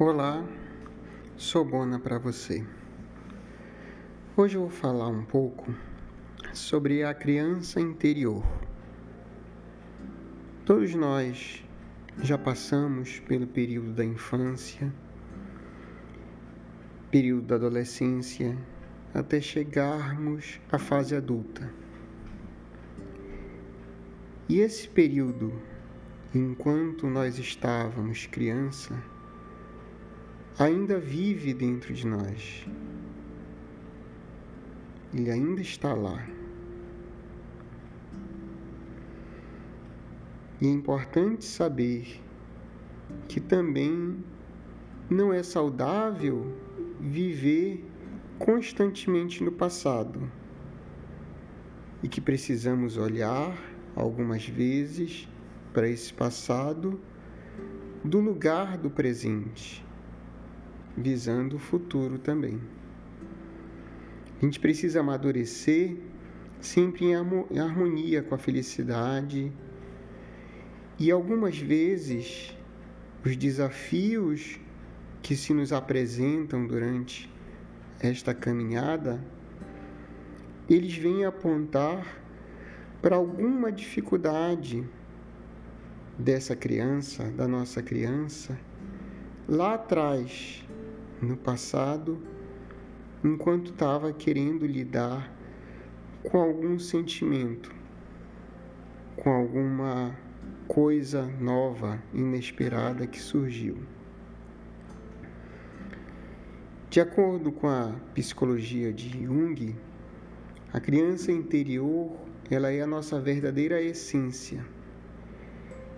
Olá, sou Bona para você. Hoje eu vou falar um pouco sobre a criança interior. Todos nós já passamos pelo período da infância, período da adolescência, até chegarmos à fase adulta. E esse período, enquanto nós estávamos criança, ainda vive dentro de nós. Ele ainda está lá. E é importante saber que também não é saudável viver constantemente no passado e que precisamos olhar algumas vezes para esse passado do lugar do presente visando o futuro também. A gente precisa amadurecer sempre em harmonia com a felicidade e algumas vezes os desafios que se nos apresentam durante esta caminhada, eles vêm apontar para alguma dificuldade dessa criança, da nossa criança, lá atrás, no passado, enquanto estava querendo lidar com algum sentimento, com alguma coisa nova, inesperada que surgiu. De acordo com a psicologia de Jung, a criança interior, ela é a nossa verdadeira essência.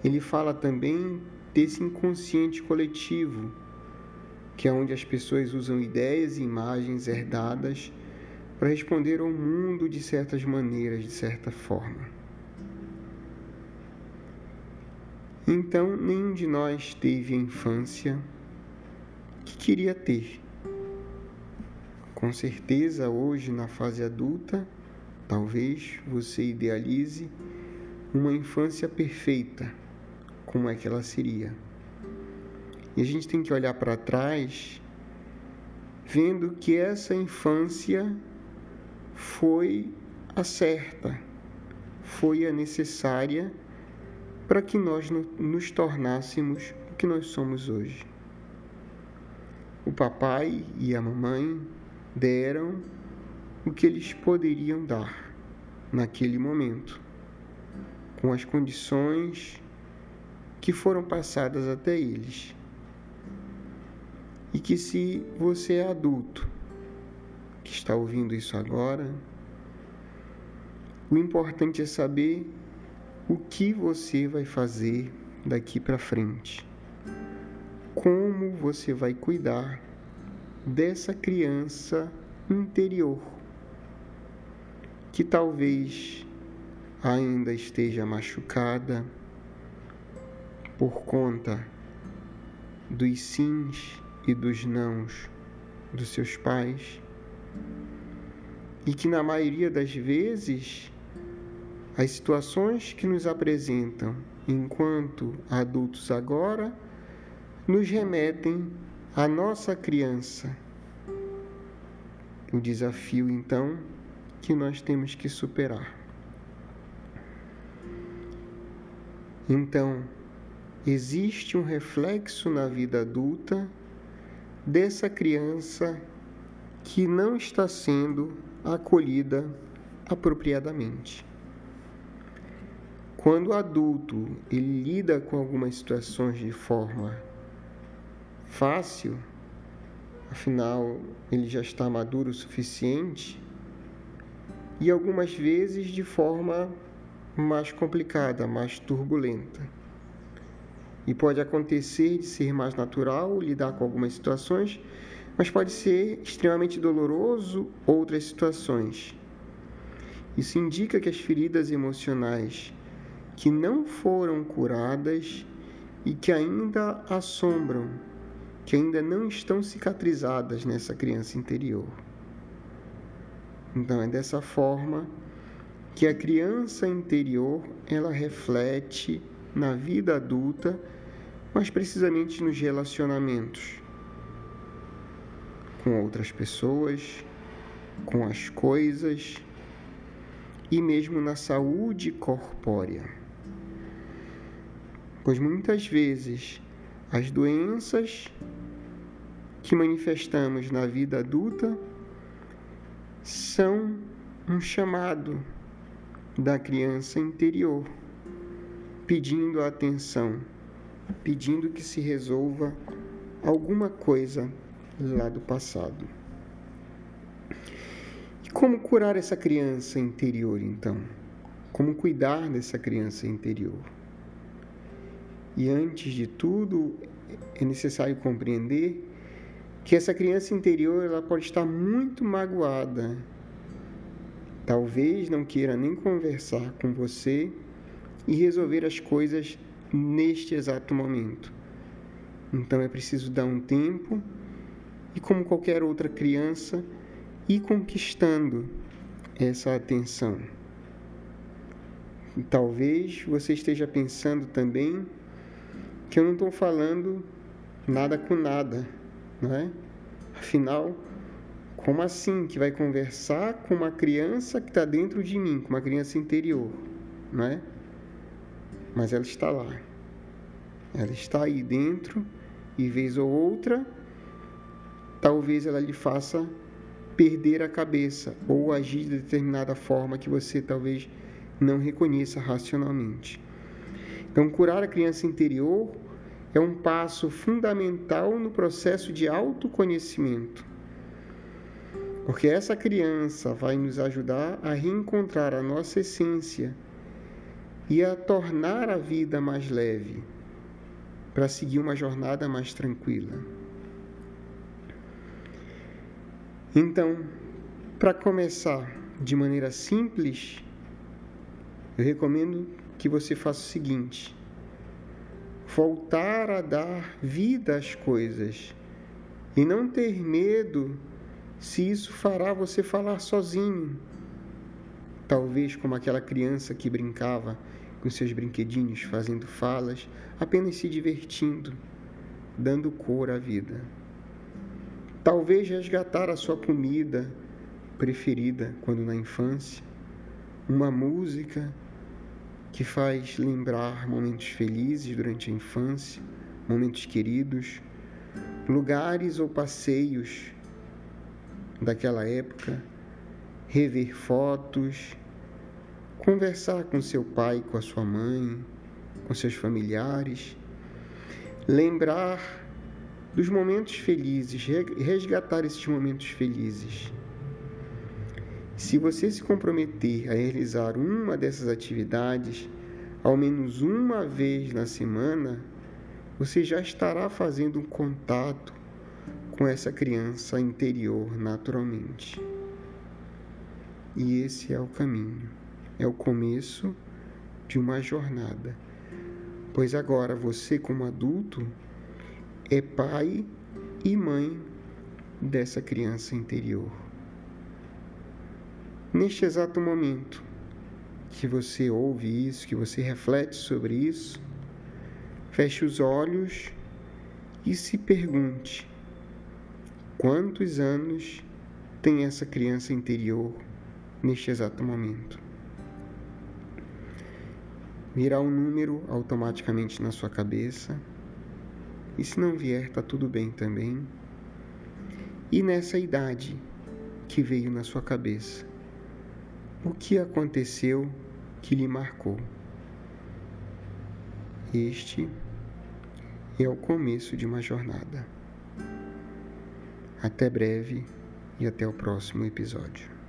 Ele fala também desse inconsciente coletivo que é onde as pessoas usam ideias e imagens herdadas para responder ao mundo de certas maneiras, de certa forma. Então, nenhum de nós teve a infância que queria ter. Com certeza, hoje, na fase adulta, talvez você idealize uma infância perfeita, como é que ela seria. E a gente tem que olhar para trás, vendo que essa infância foi a certa, foi a necessária para que nós nos tornássemos o que nós somos hoje. O papai e a mamãe deram o que eles poderiam dar naquele momento, com as condições que foram passadas até eles e que se você é adulto que está ouvindo isso agora, o importante é saber o que você vai fazer daqui para frente. Como você vai cuidar dessa criança interior que talvez ainda esteja machucada por conta dos sims e dos nãos dos seus pais, e que na maioria das vezes as situações que nos apresentam enquanto adultos agora nos remetem à nossa criança. O desafio então que nós temos que superar. Então, existe um reflexo na vida adulta dessa criança que não está sendo acolhida apropriadamente. Quando o adulto ele lida com algumas situações de forma fácil, afinal ele já está maduro o suficiente, e algumas vezes de forma mais complicada, mais turbulenta. E pode acontecer de ser mais natural lidar com algumas situações, mas pode ser extremamente doloroso outras situações. Isso indica que as feridas emocionais que não foram curadas e que ainda assombram, que ainda não estão cicatrizadas nessa criança interior. Então é dessa forma que a criança interior ela reflete na vida adulta, mas precisamente nos relacionamentos, com outras pessoas, com as coisas e mesmo na saúde corpórea. Pois muitas vezes as doenças que manifestamos na vida adulta são um chamado da criança interior, pedindo atenção, pedindo que se resolva alguma coisa lá do passado. E como curar essa criança interior, então? Como cuidar dessa criança interior? E antes de tudo, é necessário compreender que essa criança interior ela pode estar muito magoada. Talvez não queira nem conversar com você e resolver as coisas neste exato momento. Então é preciso dar um tempo e, como qualquer outra criança, ir conquistando essa atenção. Talvez você esteja pensando também que eu não estou falando nada com nada, não é? Afinal, como assim que vai conversar com uma criança que está dentro de mim, com uma criança interior, não é? Mas ela está lá. Ela está aí dentro e vez ou outra, talvez ela lhe faça perder a cabeça ou agir de determinada forma que você talvez não reconheça racionalmente. Então, curar a criança interior é um passo fundamental no processo de autoconhecimento. Porque essa criança vai nos ajudar a reencontrar a nossa essência e a tornar a vida mais leve, para seguir uma jornada mais tranquila. Então, para começar de maneira simples, eu recomendo que você faça o seguinte: voltar a dar vida às coisas e não ter medo se isso fará você falar sozinho. Talvez como aquela criança que brincava com seus brinquedinhos, fazendo falas, apenas se divertindo, dando cor à vida. Talvez resgatar a sua comida preferida quando na infância, uma música que faz lembrar momentos felizes durante a infância, momentos queridos, lugares ou passeios daquela época, rever fotos, conversar com seu pai, com a sua mãe, com seus familiares, lembrar dos momentos felizes, resgatar esses momentos felizes. Se você se comprometer a realizar uma dessas atividades, ao menos uma vez na semana, você já estará fazendo um contato com essa criança interior naturalmente. E esse é o caminho, é o começo de uma jornada. Pois agora você, como adulto, é pai e mãe dessa criança interior. Neste exato momento que você ouve isso, que você reflete sobre isso, feche os olhos e se pergunte: quantos anos tem essa criança interior neste exato momento? Virá um número automaticamente na sua cabeça. E se não vier, tá tudo bem também. E nessa idade que veio na sua cabeça, o que aconteceu que lhe marcou? Este é o começo de uma jornada. Até breve e até o próximo episódio.